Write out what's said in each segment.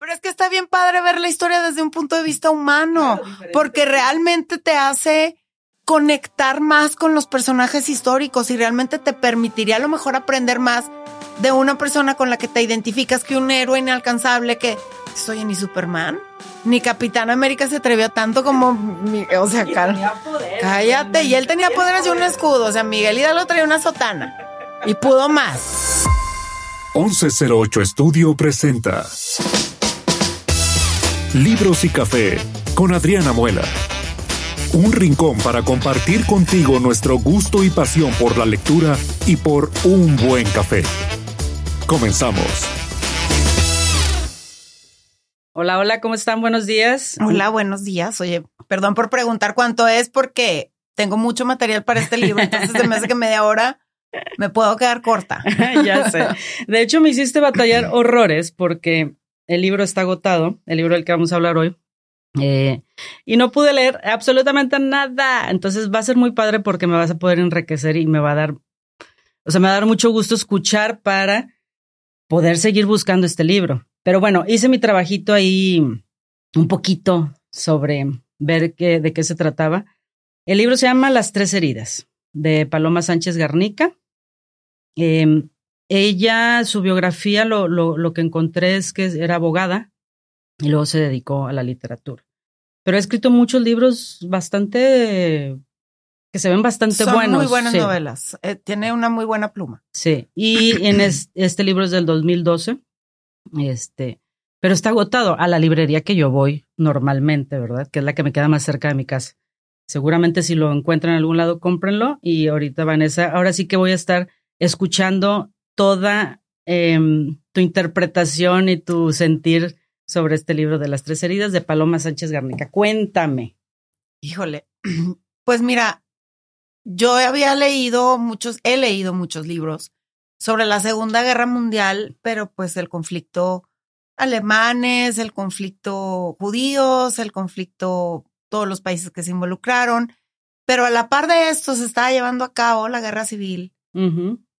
Pero es que está bien padre ver la historia desde un punto de vista humano, porque realmente te hace conectar más con los personajes históricos y realmente te permitiría a lo mejor aprender más de una persona con la que te identificas que un héroe inalcanzable que soy ni Superman ni Capitán América se atrevió tanto como o sea, cállate, y él tenía poderes y un escudo, o sea, Miguel Hidalgo traía una sotana y pudo más. 1108 Estudio presenta Libros y Café con Adriana Muela. Un rincón para compartir contigo nuestro gusto y pasión por la lectura y por un buen café. Comenzamos. Hola, hola, ¿cómo están? Buenos días. Hola, buenos días. Oye, perdón por preguntar cuánto es porque tengo mucho material para este libro, entonces se me hace que media hora me puedo quedar corta. ya sé. De hecho, me hiciste batallar horrores porque el libro está agotado, el libro del que vamos a hablar hoy. Eh, y no pude leer absolutamente nada. Entonces va a ser muy padre porque me vas a poder enriquecer y me va a dar, o sea, me va a dar mucho gusto escuchar para poder seguir buscando este libro. Pero bueno, hice mi trabajito ahí un poquito sobre ver qué, de qué se trataba. El libro se llama Las tres heridas, de Paloma Sánchez Garnica. Em, ella, su biografía, lo, lo, lo que encontré es que era abogada y luego se dedicó a la literatura. Pero ha escrito muchos libros bastante que se ven bastante Son buenos. Muy buenas novelas. Eh, tiene una muy buena pluma. Sí. Y en este libro es del 2012. Este, pero está agotado a la librería que yo voy normalmente, ¿verdad? Que es la que me queda más cerca de mi casa. Seguramente si lo encuentran en algún lado, cómprenlo. Y ahorita, Vanessa, ahora sí que voy a estar escuchando toda em, tu interpretación y tu sentir sobre este libro de las tres heridas de Paloma Sánchez Garnica. Cuéntame. Híjole, pues mira, yo había leído muchos, he leído muchos libros sobre la Segunda Guerra Mundial, pero pues el conflicto alemanes, el conflicto judíos, el conflicto todos los países que se involucraron, pero a la par de esto se estaba llevando a cabo la guerra civil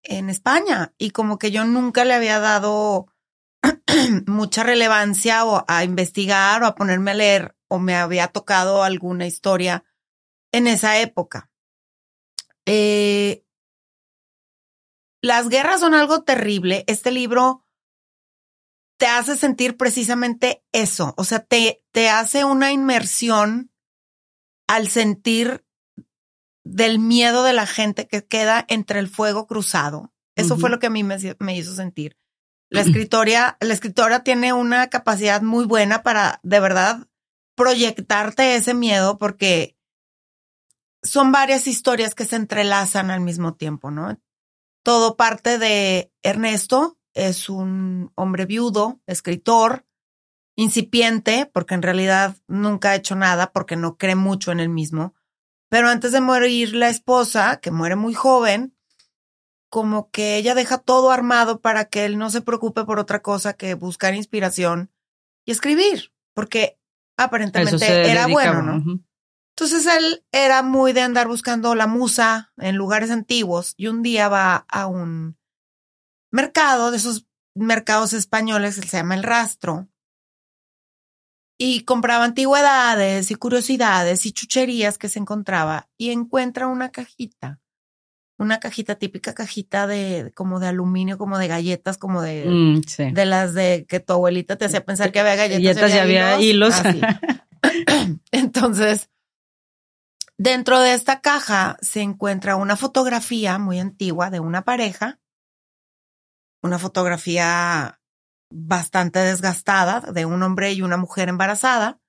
en España y como que yo nunca le había dado mucha relevancia o a investigar o a ponerme a leer o me había tocado alguna historia en esa época. Eh, las guerras son algo terrible. Este libro te hace sentir precisamente eso. O sea, te, te hace una inmersión al sentir del miedo de la gente que queda entre el fuego cruzado. Eso fue lo que a mí me, me hizo sentir. La escritora, la escritora tiene una capacidad muy buena para de verdad proyectarte ese miedo porque son varias historias que se entrelazan al mismo tiempo, ¿no? Todo parte de Ernesto, es un hombre viudo, escritor, incipiente, porque en realidad nunca ha hecho nada porque no cree mucho en él mismo. Pero antes de morir la esposa, que muere muy joven, como que ella deja todo armado para que él no se preocupe por otra cosa que buscar inspiración y escribir, porque aparentemente era bueno, ¿no? Entonces él era muy de andar buscando la musa en lugares antiguos y un día va a un mercado de esos mercados españoles que se llama El Rastro y compraba antigüedades y curiosidades y chucherías que se encontraba y encuentra una cajita una cajita típica cajita de como de aluminio, como de galletas, como de, mm, de las de que tu abuelita te hacía pensar que había galletas. Galletas y había, hilos. Entonces, dentro de esta caja se encuentra una fotografía muy antigua de una pareja, una fotografía bastante desgastada de un hombre y una mujer embarazada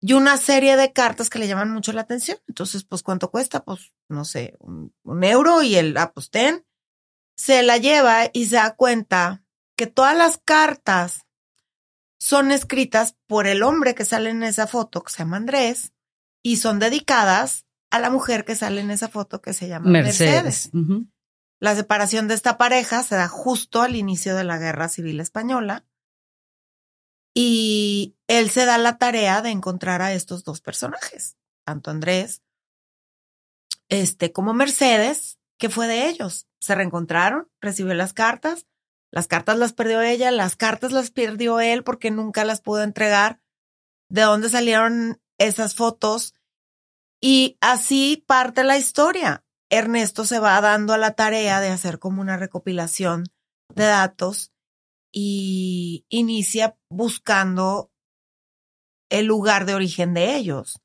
y una serie de cartas que le llaman mucho la atención. Entonces, pues, ¿cuánto cuesta? Pues, no sé, un, euro y el apostén se la lleva y se da cuenta que todas las cartas son escritas por el hombre que sale en esa foto, que se llama Andrés, y son dedicadas a la mujer que sale en esa foto, que se llama Mercedes. La separación de esta pareja se da justo al inicio de la Guerra Civil Española y él se da la tarea de encontrar a estos dos personajes, tanto Andrés este, como Mercedes, que fue de ellos. Se reencontraron, recibió las cartas, Las cartas las perdió ella, las cartas las perdió él porque nunca las pudo entregar. ¿De dónde salieron esas fotos? Y así parte la historia. Ernesto se va dando a la tarea de hacer como una recopilación de datos y inicia buscando el lugar de origen de ellos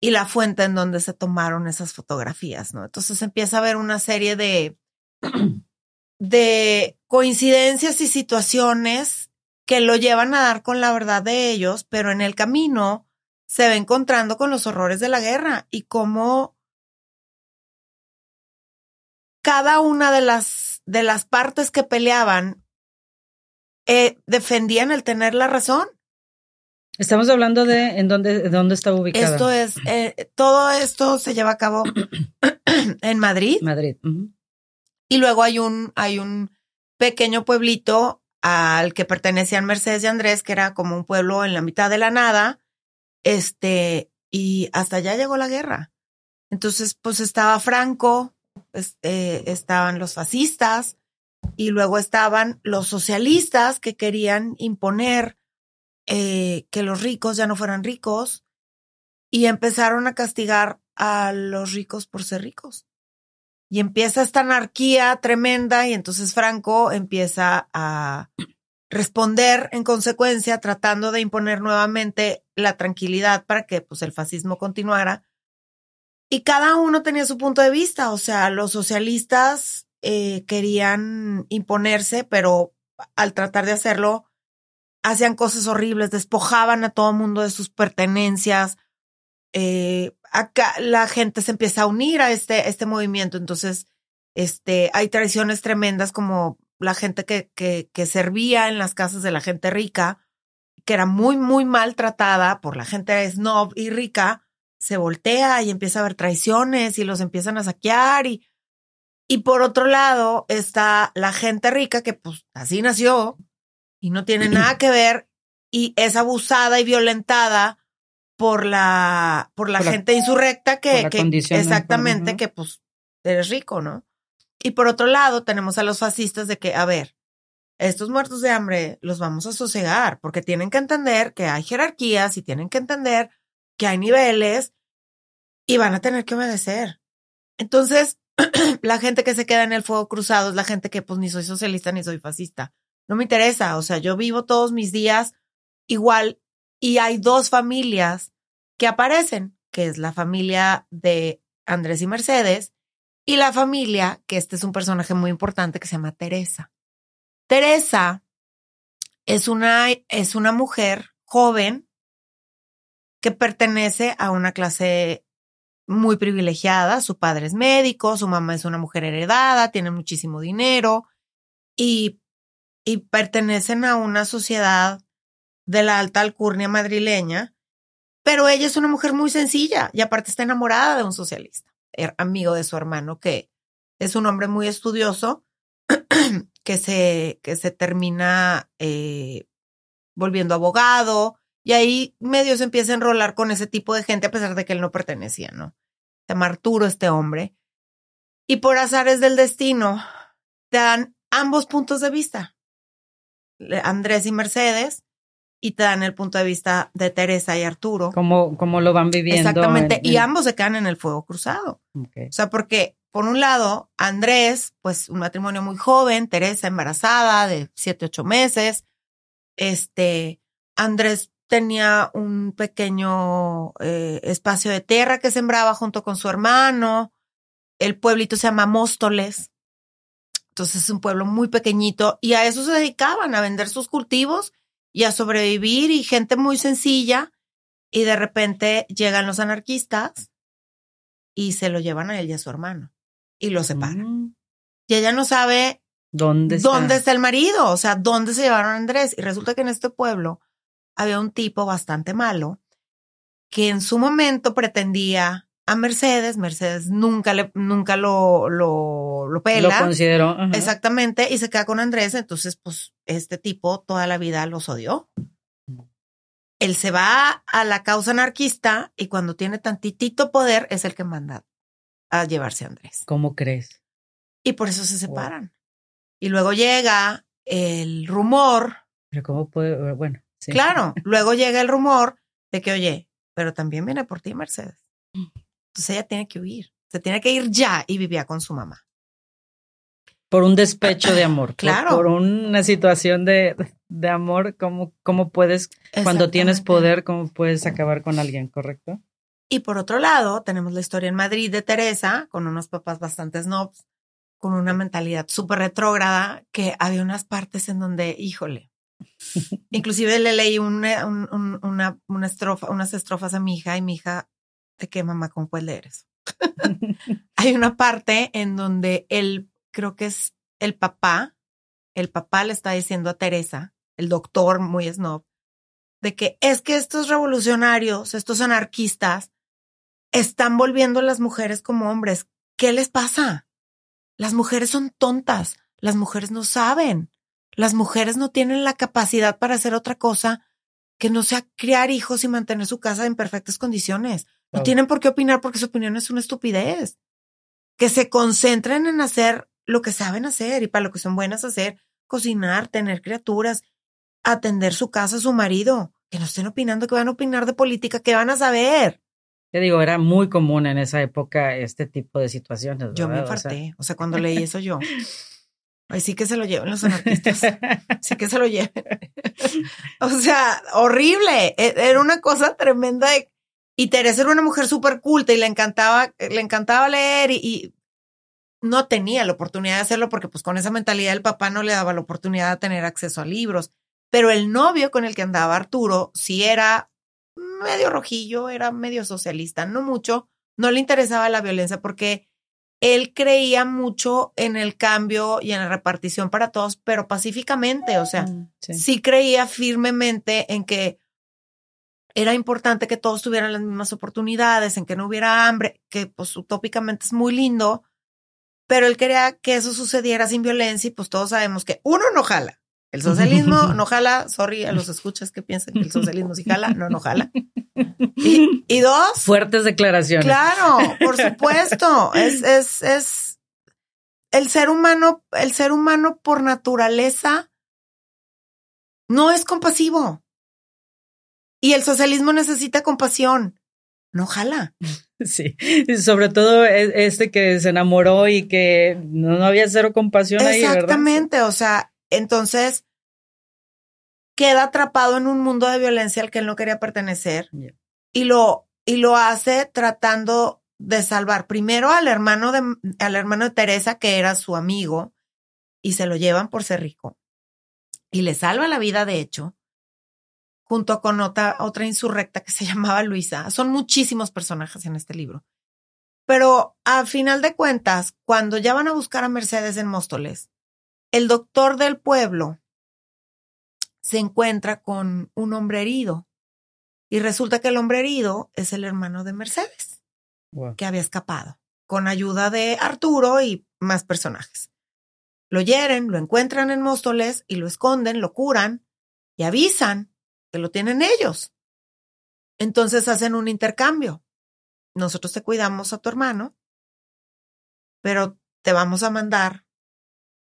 y la fuente en donde se tomaron esas fotografías, ¿no? Entonces empieza a haber una serie de, de coincidencias y situaciones que lo llevan a dar con la verdad de ellos, pero en el camino se va encontrando con los horrores de la guerra y cómo cada una de las, de las partes que peleaban eh, defendían el tener la razón. Estamos hablando de en dónde, dónde está ubicada. Esto es, eh, todo esto se lleva a cabo en Madrid. Madrid. Y luego hay un, hay un pequeño pueblito al que pertenecían Mercedes y Andrés, que era como un pueblo en la mitad de la nada. Este, y hasta allá llegó la guerra. Entonces, pues estaba Franco, este, estaban los fascistas y luego estaban los socialistas que querían imponer eh, que los ricos ya no fueran ricos y empezaron a castigar a los ricos por ser ricos. Y empieza esta anarquía tremenda y entonces Franco empieza a responder en consecuencia tratando de imponer nuevamente la tranquilidad para que pues el fascismo continuara. Y cada uno tenía su punto de vista, o sea, los socialistas eh, querían imponerse, pero al tratar de hacerlo hacían cosas horribles, despojaban a todo mundo de sus pertenencias. Eh, acá la gente se empieza a unir a este, este movimiento. Entonces, este, hay tradiciones tremendas como la gente que, que, que servía en las casas de la gente rica, que era muy, muy maltratada por la gente snob y rica, se voltea y empieza a haber traiciones y los empiezan a saquear y, y por otro lado está la gente rica que pues así nació y no tiene nada que ver y es abusada y violentada por la por la gente insurrecta que, que exactamente que pues eres rico, ¿no? Y por otro lado tenemos a los fascistas de que a ver, estos muertos de hambre los vamos a sosegar porque tienen que entender que hay jerarquías y tienen que entender que hay niveles y van a tener que obedecer. Entonces, la gente que se queda en el fuego cruzado es la gente que pues ni soy socialista ni soy fascista no me interesa, o sea, yo vivo todos mis días igual y hay dos familias que aparecen, que es la familia de Andrés y Mercedes y la familia, que este es un personaje muy importante que se llama Teresa. Teresa es una, es una mujer joven que pertenece a una clase muy privilegiada. Su padre es médico, su mamá es una mujer heredada, tiene muchísimo dinero y y pertenecen a una sociedad de la alta alcurnia madrileña, pero ella es una mujer muy sencilla y aparte está enamorada de un socialista, er, amigo de su hermano, que es un hombre muy estudioso, que se, que se termina eh, volviendo abogado, y ahí medio se empieza a enrolar con ese tipo de gente a pesar de que él no pertenecía, ¿no? Se llama Arturo este hombre. Y por azares del destino, te dan ambos puntos de vista. Andrés y Mercedes y te dan el punto de vista de Teresa y Arturo. Cómo, cómo lo van viviendo. Exactamente. Y ambos se quedan en el fuego cruzado. O sea, porque por un lado, Andrés, pues un matrimonio muy joven, Teresa embarazada de siete, ocho meses. Este, Andrés tenía un pequeño eh, espacio de tierra que sembraba junto con su hermano. El pueblito se llama Móstoles. Entonces es un pueblo muy pequeñito y a eso se dedicaban, a vender sus cultivos y a sobrevivir y gente muy sencilla. Y de repente llegan los anarquistas y se lo llevan a él y a su hermano y lo separan. Mm. Y ella no sabe ¿Dónde está? dónde está el marido, o sea, dónde se llevaron a Andrés. Y resulta que en este pueblo había un tipo bastante malo que en su momento pretendía a Mercedes. Mercedes nunca le, nunca lo, lo, lo pela. Lo consideró. Exactamente. Y se queda con Andrés. Entonces, pues, este tipo toda la vida los odió. Él se va a la causa anarquista y cuando tiene tantitito poder es el que manda a llevarse a Andrés. ¿Cómo crees? Y por eso se separan. Y luego llega el rumor. Pero cómo puede, bueno, sí. Claro, luego llega el rumor de que, oye, pero también viene por ti Mercedes. Entonces ella tiene que huir. Se tiene que ir ya y vivía con su mamá. Por un despecho de amor. Claro. Por, por una situación de, de amor, ¿cómo, cómo puedes, cuando tienes poder, cómo puedes acabar con alguien, correcto? Y por otro lado, tenemos la historia en Madrid de Teresa, con unos papás bastante snobs, con una mentalidad súper retrógrada, que había unas partes en donde, híjole, inclusive le leí una, un- un- una, una estrofa, unas estrofas a mi hija y mi hija, ¿de qué mamá? ¿Cómo puedes leer eso? Hay una parte en donde él, creo que es el papá, el papá le está diciendo a Teresa, el doctor muy snob, de que es que estos revolucionarios, estos anarquistas, están volviendo a las mujeres como hombres. ¿Qué les pasa? Las mujeres son tontas, las mujeres no saben, las mujeres no tienen la capacidad para hacer otra cosa que no sea criar hijos y mantener su casa en perfectas condiciones. No tienen por qué opinar porque su opinión es una estupidez. Que se concentren en hacer lo que saben hacer y para lo que son buenas hacer, cocinar, tener criaturas, atender su casa, su marido. Que no estén opinando, que van a opinar de política, que van a saber. Te digo, era muy común en esa época este tipo de situaciones. Yo me infarté. O sea, cuando leí eso yo. Ay, sí que se lo lleven los anarquistas. Sí que se lo lleven. o sea, horrible. E- Era una cosa tremenda. de- Y Teresa era una mujer súper culta y le encantaba, le encantaba leer y, y no tenía la oportunidad de hacerlo porque pues con esa mentalidad el papá no le daba la oportunidad de tener acceso a libros. Pero el novio con el que andaba Arturo sí era medio rojillo, era medio socialista, no mucho, no le interesaba la violencia porque él creía mucho en el cambio y en la repartición para todos, pero pacíficamente, o sea, Mm, sí. sí creía firmemente en que era importante que todos tuvieran las mismas oportunidades, en que no hubiera hambre, que pues utópicamente es muy lindo, pero él quería que eso sucediera sin violencia y pues todos sabemos que uno no jala. El socialismo no jala, sorry a los escuchas que piensan que el socialismo sí jala, no, no jala. Y, y dos, Fuertes declaraciones. Claro, por supuesto. Es, es, es el ser humano, el ser humano por naturaleza no es compasivo. Y el socialismo necesita compasión. No jala. Sí, sobre todo e- este que se enamoró y que no, no había cero compasión ahí, ¿verdad? Exactamente. O sea, entonces queda atrapado en un mundo de violencia al que él no quería pertenecer. Y lo, y lo hace tratando de salvar primero al hermano de, al hermano de Teresa, que era su amigo, y se lo llevan por ser rico. Y le salva la vida, de hecho, junto con otra, otra insurrecta que se llamaba Luisa. Son muchísimos personajes en este libro. Pero a final de cuentas, cuando ya van a buscar a Mercedes en Móstoles, el doctor del pueblo se encuentra con un hombre herido y resulta que el hombre herido es el hermano de Mercedes, Wow. que había escapado, con ayuda de Arturo y más personajes. Lo hieren, lo encuentran en Móstoles y lo esconden, lo curan y avisan que lo tienen ellos. Entonces hacen un intercambio. Nosotros te cuidamos a tu hermano, pero te vamos a mandar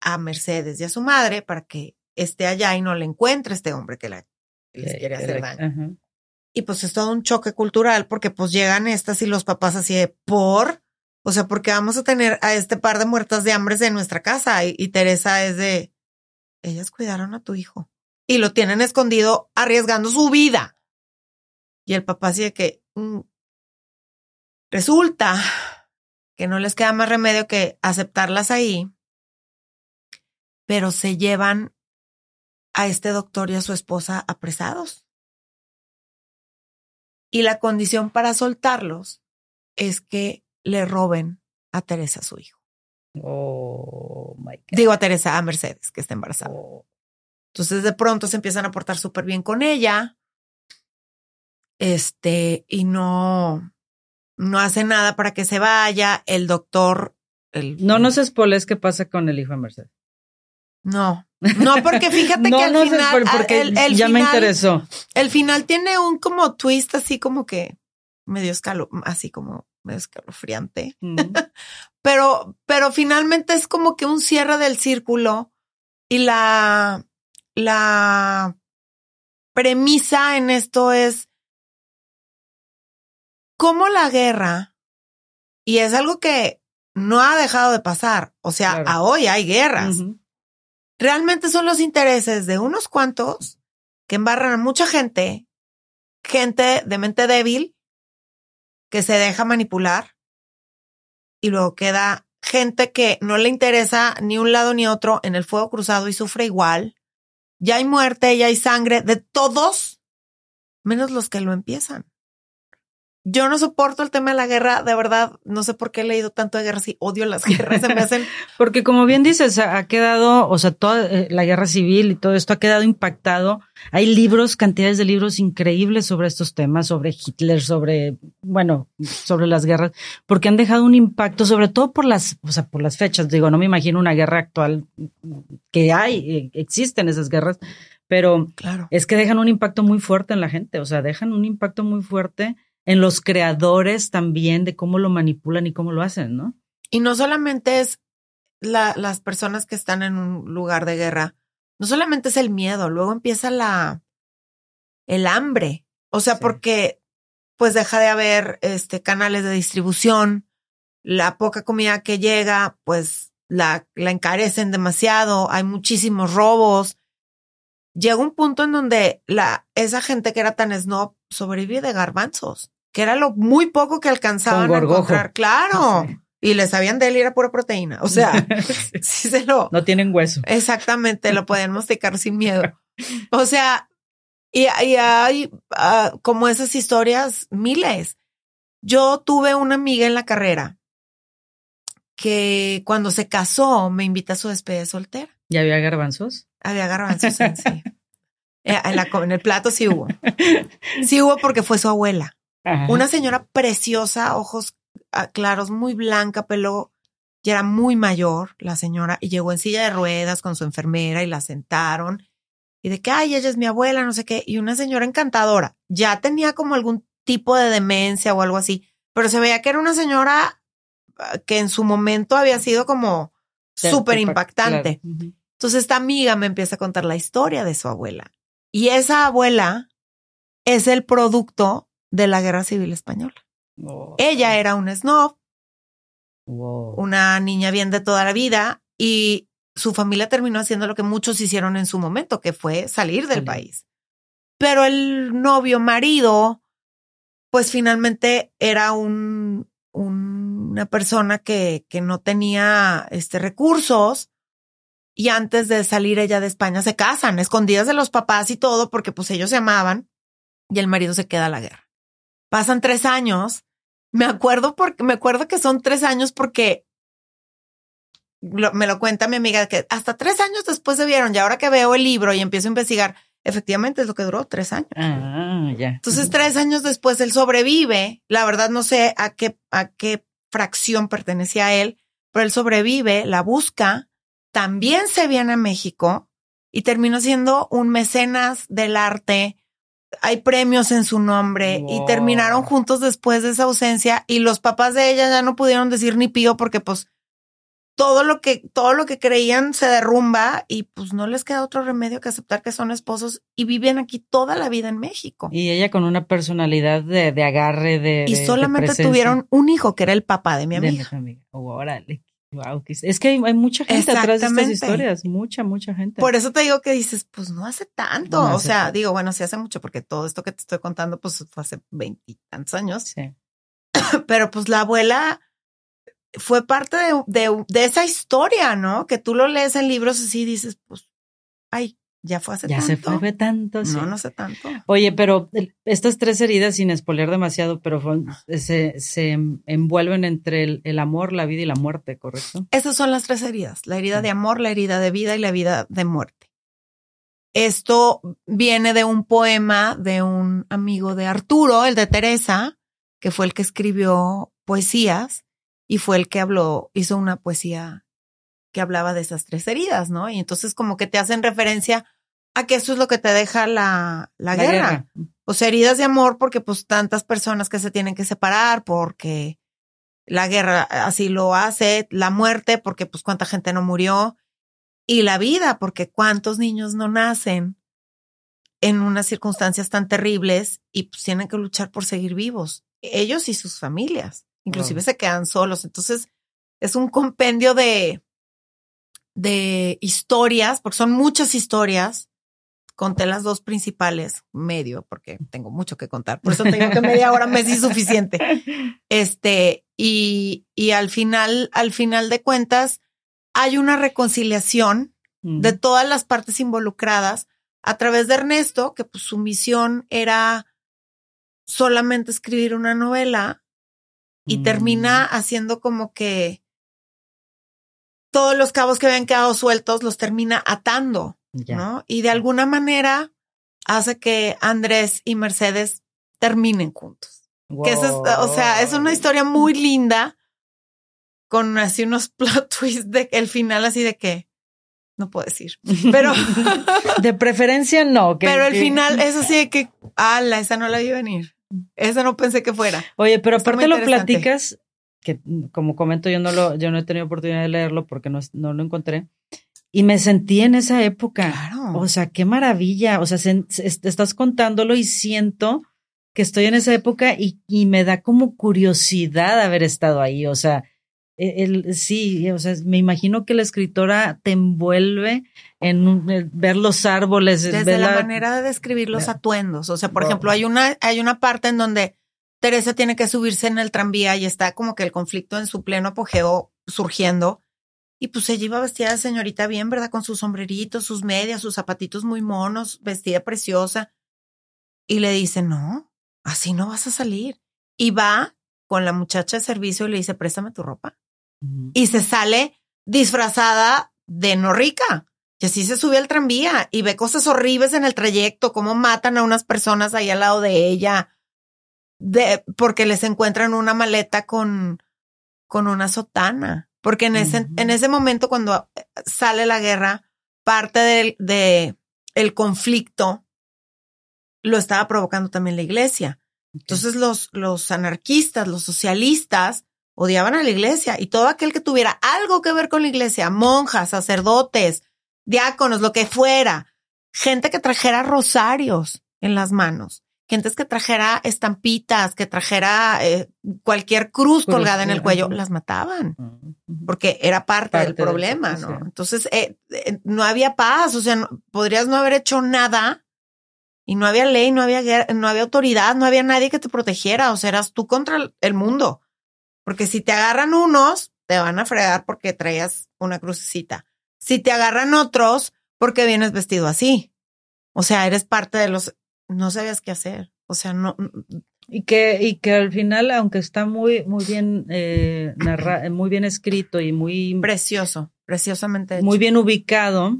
a Mercedes y a su madre para que esté allá y no le encuentre este hombre que, la, les quiere hacer daño. Y pues es todo un choque cultural porque pues llegan estas y los papás así de por, o sea, porque vamos a tener a este par de muertas de hambre en nuestra casa y, y Teresa es de, ellas cuidaron a tu hijo y lo tienen escondido arriesgando su vida. Y el papá así de que mm, resulta que no les queda más remedio que aceptarlas ahí, pero se llevan a este doctor y a su esposa apresados. Y la condición para soltarlos es que le roben a Teresa, su hijo. Oh my God. Digo a Teresa, a Mercedes, que está embarazada. Oh. Entonces de pronto se empiezan a portar súper bien con ella. Este, y no, no hace nada para que se vaya. El doctor, el, No nos spoiles qué pasa con el hijo de Mercedes. No, no, porque fíjate no que al nos final, porque el, el ya me interesó. El final tiene un como twist así como que medio escalo, así como medio escalofriante. Mm. Pero, pero finalmente es como que un cierre del círculo y la, la premisa en esto es cómo la guerra, y es algo que no ha dejado de pasar, o sea, Claro. a hoy hay guerras. Realmente son los intereses de unos cuantos que embarran a mucha gente, gente de mente débil, que se deja manipular, y luego queda gente que no le interesa ni un lado ni otro en el fuego cruzado y sufre igual. Ya hay muerte, ya hay sangre de todos, menos los que lo empiezan. Yo no soporto el tema de la guerra, de verdad, no sé por qué he leído tanto de guerras y odio las guerras, se me hacen Porque como bien dices, ha ha quedado, o sea, toda eh, la guerra civil y todo esto ha quedado impactado. Hay libros, cantidades de libros increíbles sobre estos temas, sobre Hitler, sobre, bueno, sobre las guerras, porque han dejado un impacto, sobre todo por las, o sea, por las fechas. Digo, no me imagino una guerra actual que hay, eh, existen esas guerras, pero Claro. es que dejan un impacto muy fuerte en la gente, o sea, dejan un impacto muy fuerte en los creadores también de cómo lo manipulan y cómo lo hacen, ¿no? Y no solamente es la- las personas que están en un lugar de guerra, no solamente es el miedo, luego empieza la el hambre. O sea, Sí. porque pues deja de haber este canales de distribución, la poca comida que llega, pues la, la encarecen demasiado, hay muchísimos robos. Llega un punto en donde la, esa gente que era tan snob sobrevive de garbanzos, que era lo muy poco que alcanzaban a encontrar. Claro. Sí. Y le sabían de él y era pura proteína. O sea, sí se lo, no tienen hueso. exactamente, lo podían masticar sin miedo. O sea, y, y hay ah, como esas historias miles. Yo tuve una amiga en la carrera que cuando se casó me invita a su despedida de soltera. ¿Ya había garbanzos? Había garbanzos en sí. Eh, En, la co- en el plato sí hubo. Sí hubo porque fue su abuela. Ajá. Una señora preciosa, ojos ah, claros, muy blanca, pelo, ya era muy mayor la señora y llegó en silla de ruedas con su enfermera y la sentaron. Y de que, ay, ella es mi abuela, no sé qué. Y una señora encantadora. Ya tenía como algún tipo de demencia o algo así, pero se veía que era una señora ah, que en su momento había sido como súper te- impactante. claro. Entonces esta amiga me empieza a contar la historia de su abuela. Y esa abuela es el producto de la Guerra Civil Española. Ella era un snob, wow. una niña bien de toda la vida y su familia terminó haciendo lo que muchos hicieron en su momento, que fue salir del país. Pero el novio marido, pues finalmente era un, un- una persona que, que no tenía este, recursos y antes de salir ella de España se casan, escondidas de los papás y todo, porque pues ellos se amaban y el marido se queda a la guerra. Pasan tres años. Me acuerdo porque me acuerdo que son tres años porque lo- me lo cuenta mi amiga que hasta tres años después se vieron y ahora que veo el libro y empiezo a investigar, efectivamente es lo que duró tres años. Ah, ya. Entonces, tres años después él sobrevive. La verdad no sé a qué, a qué fracción pertenecía a él, pero él sobrevive, la busca, también se viene a México y terminó siendo un mecenas del arte. Hay premios en su nombre y terminaron juntos después de esa ausencia y los papás de ella ya no pudieron decir ni pío porque pues todo lo que todo lo que creían se derrumba y pues no les queda otro remedio que aceptar que son esposos y viven aquí toda la vida en México. Y ella con una personalidad de, de agarre, de. Y de- de solamente tuvieron un hijo que era el papá de mi de amiga. tu amiga. Oh, órale. Wow, es que hay, hay mucha gente atrás de estas historias. Mucha, mucha gente. Por eso te digo que dices, pues no hace tanto. No o sea, tanto. digo, bueno, sí hace mucho porque todo esto que te estoy contando, pues fue hace veintitantos años. Sí. Pero pues la abuela fue parte de, de, de esa historia, ¿no? Que tú lo lees en libros así y dices, pues, ay, ya fue hace Ya tanto. se fue fue tanto. sí. No, no sé tanto. Oye, pero estas tres heridas, sin spoiler demasiado, pero fue- se, se envuelven entre el, el amor, la vida y la muerte, ¿correcto? Esas son las tres heridas, la herida Sí. de amor, la herida de vida y la vida de muerte. Esto viene de un poema de un amigo de Arturo, el de Teresa, que fue el que escribió poesías y fue el que habló, hizo una poesía que hablaba de esas tres heridas, ¿no? Y entonces como que te hacen referencia a que eso es lo que te deja la, la, guerra. Pues heridas de amor porque pues tantas personas que se tienen que separar porque la guerra así lo hace, la muerte porque pues cuánta gente no murió y la vida, porque cuántos niños no nacen en unas circunstancias tan terribles y pues tienen que luchar por seguir vivos, ellos y sus familias, inclusive se quedan solos. Entonces, es un compendio de, de historias, porque son muchas historias. Conté las dos principales, medio, porque tengo mucho que contar. Por eso tengo que media hora me es suficiente. Este, y, y al final, al final de cuentas, hay una reconciliación de todas las partes involucradas a través de Ernesto, que pues su misión era solamente escribir una novela y termina mm. haciendo como que todos los cabos que habían quedado sueltos los termina atando, ¿no? Y de alguna manera hace que Andrés y Mercedes terminen juntos. Que o sea, es una historia muy linda con así unos plot twists de el final así de que no puedo decir, pero de preferencia no. pero el final es así de que, ala, esa no la vi venir. Esa no pensé que fuera. Oye, pero aparte lo platicas, que como comento, yo no lo, yo no he tenido oportunidad de leerlo porque no, no lo encontré. Y me sentí en esa época. Claro. O sea, qué maravilla. O sea, estás contándolo y siento que estoy en esa época y, y me da como curiosidad haber estado ahí. O sea, e, el, sí, o sea, me imagino que la escritora te envuelve en ver los árboles. Desde la, manera de describir los atuendos. O sea, por ejemplo, hay una, hay una parte en donde Teresa tiene que subirse en el tranvía y está como que el conflicto en su pleno apogeo surgiendo. Y pues ella iba vestida de señorita bien, ¿verdad? Con sus sombreritos, sus medias, sus zapatitos muy monos, vestida preciosa. Y le dice, no, así no vas a salir. Y va con la muchacha de servicio y le dice, préstame tu ropa y se sale disfrazada de no rica. Y así se sube al tranvía y ve cosas horribles en el trayecto, cómo matan a unas personas ahí al lado de ella, de, porque les encuentran una maleta con, con una sotana. Porque en ese, en ese momento, cuando eh, sale la guerra, parte del de el conflicto lo estaba provocando también la iglesia. Entonces los, los anarquistas, los socialistas, odiaban a la iglesia y todo aquel que tuviera algo que ver con la iglesia, monjas, sacerdotes, diáconos, lo que fuera, gente que trajera rosarios en las manos, gentes que trajera estampitas, que trajera eh, cualquier cruz colgada en el cuello, las mataban porque era parte, del problema, ¿no? Entonces, eh, eh, no había paz, o sea, podrías no haber hecho nada y no había ley, no había, no había autoridad, no había nadie que te protegiera, o sea, eras tú contra el mundo. Porque si te agarran unos, te van a fregar porque traías una crucecita. Si te agarran otros, porque vienes vestido así. O sea, eres parte de los, no sabías qué hacer. O sea, no. Y que, y que al final, aunque está muy, muy bien eh, muy bien escrito y muy precioso, preciosamente muy bien ubicado,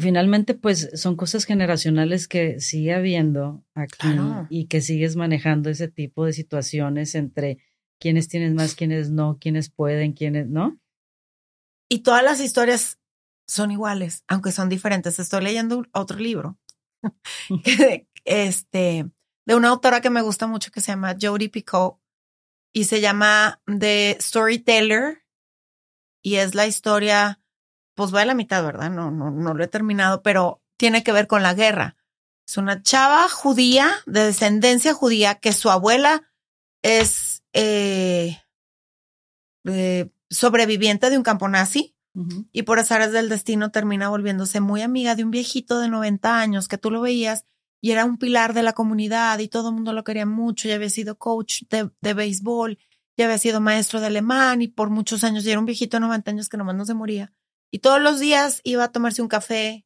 finalmente, pues son cosas generacionales que sigue habiendo aquí y que sigues manejando ese tipo de situaciones entre quienes tienen más, quienes no, quienes pueden, quienes no. Y todas las historias son iguales, aunque son diferentes. Estoy leyendo otro libro este, de una autora que me gusta mucho que se llama Jodie Picot y se llama The Storyteller y es la historia pues va a la mitad, ¿verdad? No, no, no lo he terminado, pero tiene que ver con la guerra. Es una chava judía, de descendencia judía, que su abuela es eh, eh, sobreviviente de un campo nazi y por azares del destino termina volviéndose muy amiga de un viejito de 90 años que tú lo veías y era un pilar de la comunidad y todo el mundo lo quería mucho y había sido coach de, de béisbol y había sido maestro de alemán y por muchos años y era un viejito de 90 años que nomás no se moría. Y todos los días iba a tomarse un café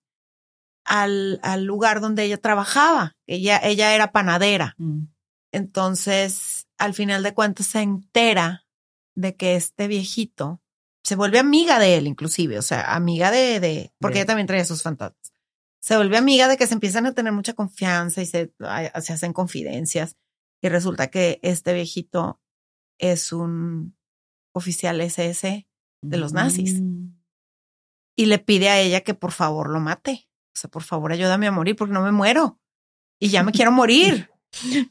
al, al lugar donde ella trabajaba. Ella, ella era panadera. Mm. Entonces, al final de cuentas, se entera de que este viejito se vuelve amiga de él, inclusive, o sea, amiga de, de porque ella también traía sus fantasmas. Se vuelve amiga de que se empiezan a tener mucha confianza y se, se hacen confidencias. Y resulta que este viejito es un oficial SS de los nazis. Mm y le pide a ella que por favor lo mate. O sea, por favor, ayúdame a morir porque no me muero. Y ya me quiero morir.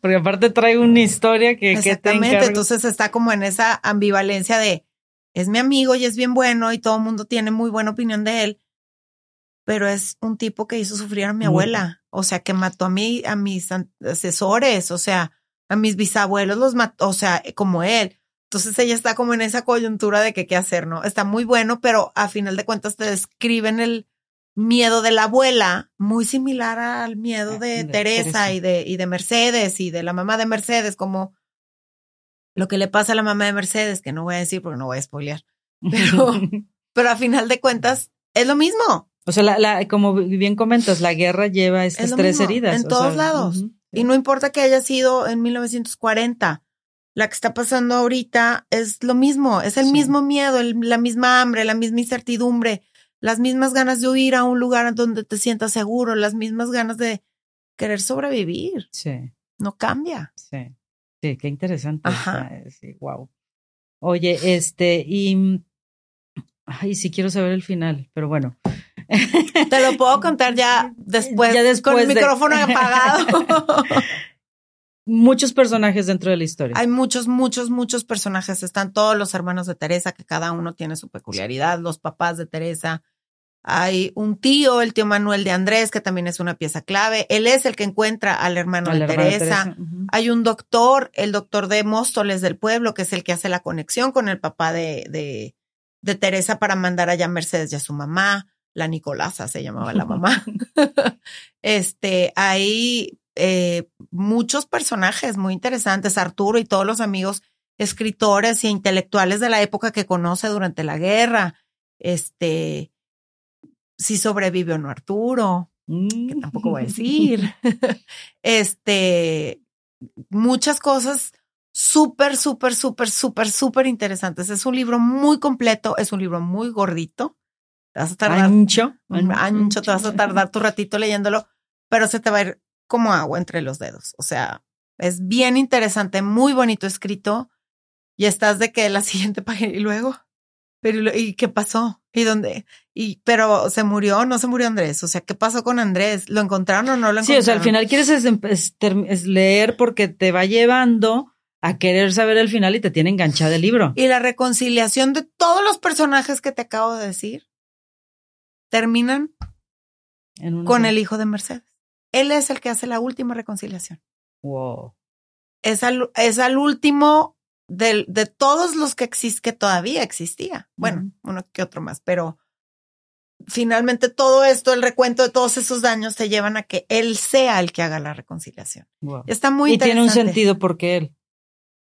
Porque aparte trae una historia que, Exactamente, entonces está como en esa ambivalencia de es mi amigo y es bien bueno y todo el mundo tiene muy buena opinión de él, pero es un tipo que hizo sufrir a mi abuela, o sea, que mató a mí, a mis asesores, o sea, a mis bisabuelos los mató, o sea, como él. Entonces ella está como en esa coyuntura de que qué hacer, ¿no? Está muy bueno, pero a final de cuentas te describen el miedo de la abuela, muy similar al miedo de, Teresa, y de, y de Mercedes y de la mamá de Mercedes, como lo que le pasa a la mamá de Mercedes, que no voy a decir porque no voy a spoilear. Pero, pero a final de cuentas es lo mismo. O sea, la, como bien comentas, la guerra lleva estas tres heridas. En todos lados. Y no importa que haya sido en 1940. La que está pasando ahorita es lo mismo, es el mismo miedo, la misma hambre, la misma incertidumbre, las mismas ganas de huir a un lugar donde te sientas seguro, las mismas ganas de querer sobrevivir. Sí. No cambia. Sí. Sí, qué interesante. Ajá. Sí, wow. Oye, este, y ay, sí quiero saber el final, pero bueno. Te lo puedo contar ya después, ya después con el micrófono apagado. muchos personajes dentro de la historia. Hay muchos, muchos, muchos personajes. Están todos los hermanos de Teresa, que cada uno tiene su peculiaridad, los papás de Teresa. Hay un tío, el tío Manuel de Andrés, que también es una pieza clave. Él es el que encuentra al hermano de Teresa. Hay un doctor, el doctor de Móstoles del pueblo, que es el que hace la conexión con el papá de, de, de Teresa para mandar allá a Mercedes y a su mamá. La Nicolasa se llamaba la mamá. este, hay eh, muchos personajes muy interesantes, Arturo y todos los amigos escritores e intelectuales de la época que conoce durante la guerra. Este, si sobrevive o no Arturo, que tampoco voy a decir. este, muchas cosas súper, súper, súper, súper, súper interesantes. Es un libro muy completo, es un libro muy gordito. Te vas a tardar. Ancho. Ancho, te vas a tardar tu ratito leyéndolo, pero se te va a ir como agua entre los dedos. O sea, es bien interesante, muy bonito escrito. Y estás de que la siguiente página y luego, pero ¿y qué pasó? ¿Y dónde? Y, pero se murió, no se murió Andrés. O sea, ¿qué pasó con Andrés? ¿Lo encontraron o no lo encontraron? Sí, o sea, al final quieres es, leer porque te va llevando a querer saber el final y te tiene enganchado el libro. Y la reconciliación de todos los personajes que te acabo de decir terminan con el hijo de Mercedes. Él es el que hace la última reconciliación. Wow. Es al, es al último de, de todos los que existen, que todavía existía. Bueno, uno que otro más, pero finalmente todo esto, el recuento de todos esos daños, te llevan a que él sea el que haga la reconciliación. Está muy y tiene un sentido porque él.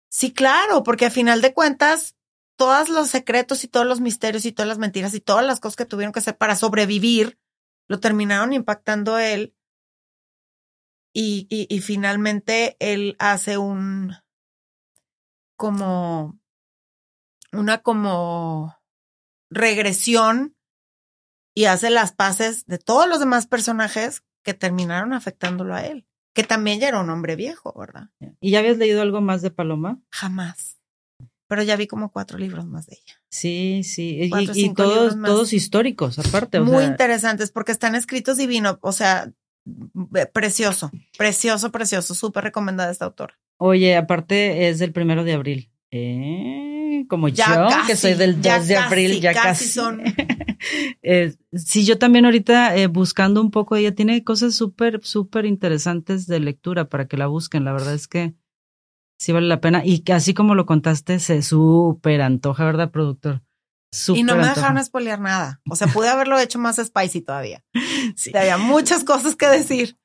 Sí, claro, porque a final de cuentas, todos los secretos y todos los misterios y todas las mentiras y todas las cosas que tuvieron que hacer para sobrevivir, lo terminaron impactando él y, y, y finalmente él hace un como una como regresión y hace las paces de todos los demás personajes que terminaron afectándolo a él, que también ya era un hombre viejo, ¿verdad? ¿Y ya habías leído algo más de Paloma? Jamás. Pero ya vi como cuatro libros más de ella. Sí, sí. y, todos, todos históricos, aparte. Muy interesantes porque están escritos divino. O sea, Precioso, precioso, precioso. Súper recomendada esta autora. Oye, aparte es del primero de abril. Eh, como yo, que soy del 2 de abril, ya casi. son. eh, sí, yo también ahorita eh, buscando un poco, ella tiene cosas súper, súper interesantes de lectura para que la busquen. La verdad es que sí vale la pena. Y que así como lo contaste, se súper antoja, ¿verdad, productor? y no me dejaron espolear nada. O sea, pude haberlo hecho más spicy todavía. Sí. Había muchas cosas que decir.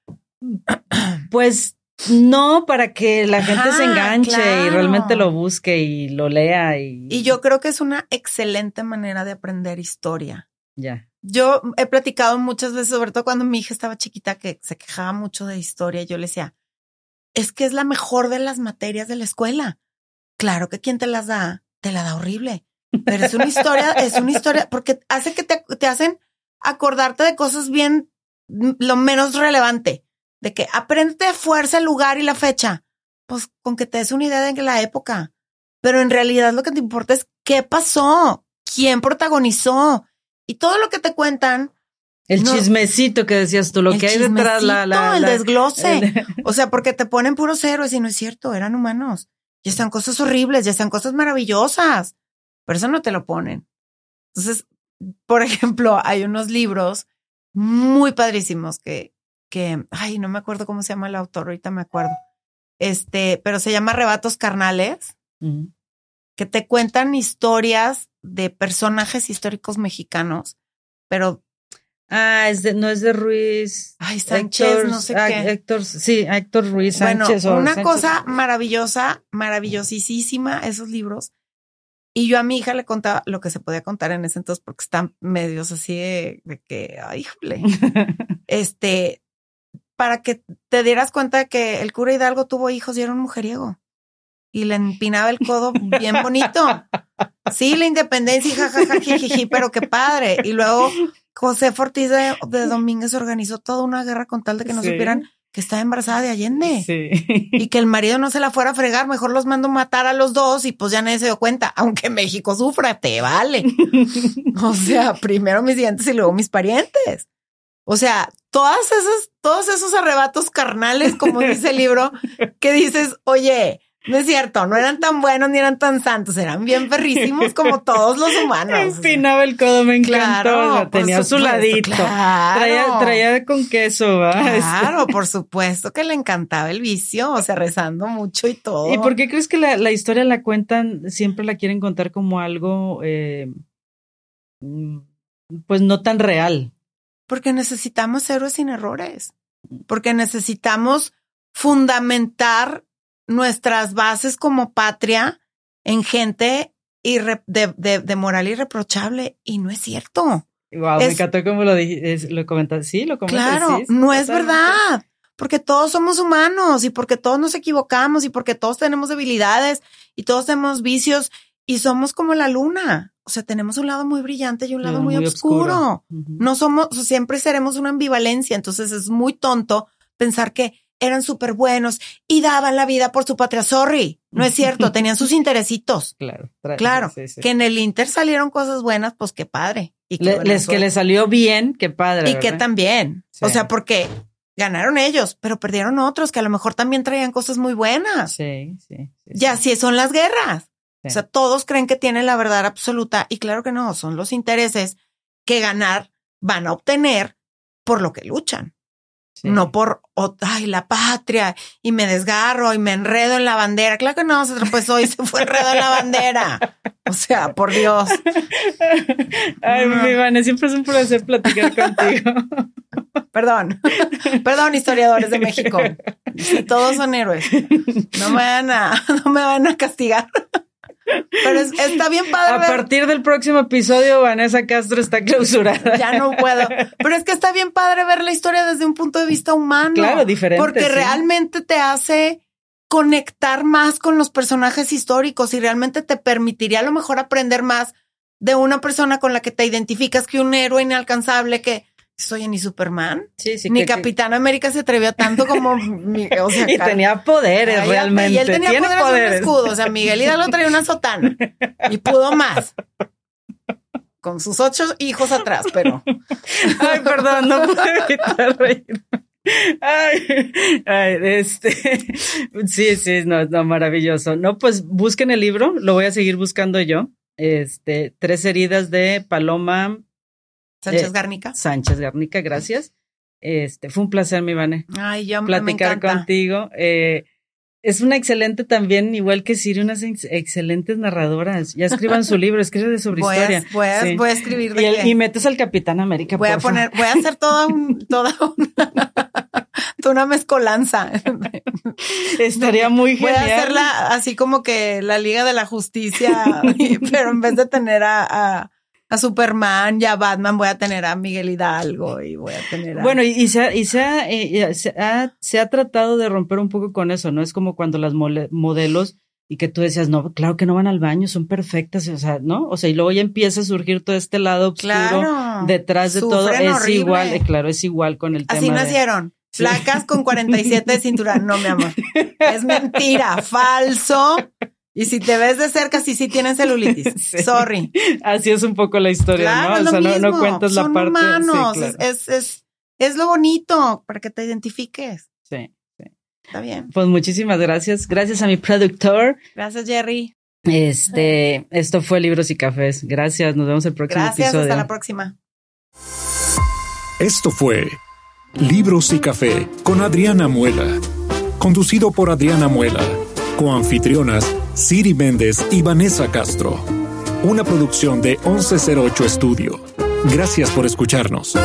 Pues no, para que la gente se enganche y realmente lo busque y lo lea. Y... y yo creo que es una excelente manera de aprender historia. Ya. Yo he platicado muchas veces, sobre todo cuando mi hija estaba chiquita, que se quejaba mucho de historia. Yo le decía, es que es la mejor de las materias de la escuela. Claro que quien te las da, te la da horrible. Pero es una historia, es una historia, porque hace que te, te hacen acordarte de cosas bien, lo menos relevante, de que aprende fuerza el lugar y la fecha, pues con que te des una idea de la época. Pero en realidad lo que te importa es qué pasó, quién protagonizó y todo lo que te cuentan. El chismecito que decías tú, lo que hay detrás, la, la, el desglose. O sea, porque te ponen puros héroes y no es cierto, eran humanos. Y están cosas horribles, ya están cosas maravillosas. pero eso no te lo ponen. Entonces, por ejemplo, hay unos libros muy padrísimos que, que, ay, no me acuerdo cómo se llama el autor, ahorita me acuerdo. Este, pero se llama Rebatos Carnales, que te cuentan historias de personajes históricos mexicanos, pero, Ah, es de, no es de Ruiz. ay, Sánchez, Héctor- no sé ah, qué. Héctor, sí, Héctor Ruiz Bueno, Sánchez. una Sánchez. cosa maravillosa, maravillosísima, esos libros. Y yo a mi hija le contaba lo que se podía contar en ese entonces, porque están medios así de, de que, ay, híjole. Este, para que te dieras cuenta que el cura Hidalgo tuvo hijos y era un mujeriego. Y le empinaba el codo bien bonito. Sí, la independencia jajaja, jijiji, pero qué padre. Y luego José Ortiz de, de Domínguez organizó toda una guerra con tal de que no Sí. supieran que estaba embarazada de Allende Sí. y que el marido no se la fuera a fregar, mejor los mando matar a los dos y pues ya nadie se dio cuenta, aunque México sufra, te vale. O sea, primero mis dientes y luego mis parientes. O sea, todas esas, todos esos arrebatos carnales, como dice el libro, que dices, oye, no es cierto, no eran tan buenos ni eran tan santos, eran bien perrísimos como todos los humanos. Empinaba el codo, me encantó. Claro, tenía su ladito. claro. Traía, traía con queso, ¿va? Claro, por supuesto que le encantaba el vicio, o sea, rezando mucho y todo. Este, ¿Y por qué crees que la, la historia la cuentan, siempre la quieren contar como algo, eh, mm, pues no tan real? Porque necesitamos héroes sin errores. Porque necesitamos fundamentar nuestras bases como patria en gente de, de- de moral irreprochable. Y no es cierto. Wow, me encantó cómo lo, dij- es- lo comentaste. Sí, lo comentaste. Claro, sí, no es verdad. Porque todos somos humanos y porque todos nos equivocamos y porque todos tenemos debilidades y todos tenemos vicios y somos como la luna. O sea, tenemos un lado muy brillante y un lado muy, muy oscuro. No somos, siempre seremos una ambivalencia. Entonces es muy tonto pensar que eran súper buenos y daban la vida por su patria. Sorry, no es cierto. Tenían sus interesitos. Claro, Claro, sí, sí. que en el Inter salieron cosas buenas, pues qué padre. Y qué Le- les, que suerte. le salió bien, qué padre. Y que ¿verdad? también. O sea, porque ganaron ellos, pero perdieron otros que a lo mejor también traían cosas muy buenas. Sí, sí. sí, Y así son las guerras. O sea, todos creen que tienen la verdad absoluta y claro que no, son los intereses que ganar van a obtener por lo que luchan, sí. no por, oh, ay, la patria y me desgarro y me enredo en la bandera. Claro que no, se tropezó y se fue enredo en la bandera. O sea, por Dios. Ay, No. mi Vane, siempre es un placer platicar contigo. Perdón, perdón, historiadores de México. Todos son héroes. No me van a, no me van a castigar. Pero es- está bien padre. A ver- partir del próximo episodio, Vanessa Castro está clausurada. Ya no puedo. Pero es que está bien padre ver la historia desde un punto de vista humano. Claro, diferente, Porque sí. realmente te hace conectar más con los personajes históricos y realmente te permitiría a lo mejor aprender más de una persona con la que te identificas que un héroe inalcanzable que soy ni Superman. Sí, sí. ni que- Capitán América se atrevió tanto como mi- o sea, Y tenía poderes, Ay, realmente. Y él tenía Tiene poderes, de un poderes. escudo. O sea, Miguel Hidalgo traía una sotana y pudo más. Con sus ocho hijos atrás, pero Ay, perdón, no puedo evitar reír. Ay, ay, este, sí, sí, no, no, maravilloso. No, pues busquen el libro, lo voy a seguir buscando yo. Este, Tres heridas de Paloma Sánchez Eh, Garnica. Sánchez Garnica, gracias. Este, fue un placer, mi Vane, Ay, yo platicar contigo. Eh, es una excelente también, igual que Siri, unas ex- excelentes narradoras. Ya escriban su libro, escribe sobre Voy a, historia. voy, a, Sí. voy a escribir de Y, el- y metes al Capitán América. voy a poner, voy a hacer toda un, toda una, toda una mezcolanza. Estaría muy Voy genial. a hacerla así como que la Liga de la Justicia, pero en vez de tener a, a, a Superman y a Batman, voy a tener a Miguel Hidalgo y voy a tener a... Bueno, y, y se, ha, y se, ha, eh, se, ha, se ha tratado de romper un poco con eso, ¿no? Es como cuando las modelos y que tú decías, no, claro que no van al baño, son perfectas, o sea, ¿no? O sea, y luego ya empieza a surgir todo este lado oscuro claro, detrás de todo. Es horrible. igual, eh, claro, es igual con el Así tema. de- nacieron. Sí. Flacas con 47 de cintura. No, mi amor. Es mentira, falso. Y si te ves de cerca, sí, sí tienen celulitis. Sí. Sorry. Así es un poco la historia, Claro, ¿no? es O sea, no, no cuentas la parte. humanos. Sí, claro. es, es, es lo bonito para que te identifiques. Sí. Está bien. Pues muchísimas gracias. Gracias a mi productor. Gracias, Jerry. Este, esto fue Libros y Cafés. Gracias, nos vemos el próximo Gracias, episodio. hasta la próxima. Esto fue Libros y Café con Adriana Muela, conducido por Adriana Muela, coanfitrionas Siri Méndez y Vanessa Castro. Una producción de 1108 Estudio. Gracias por escucharnos.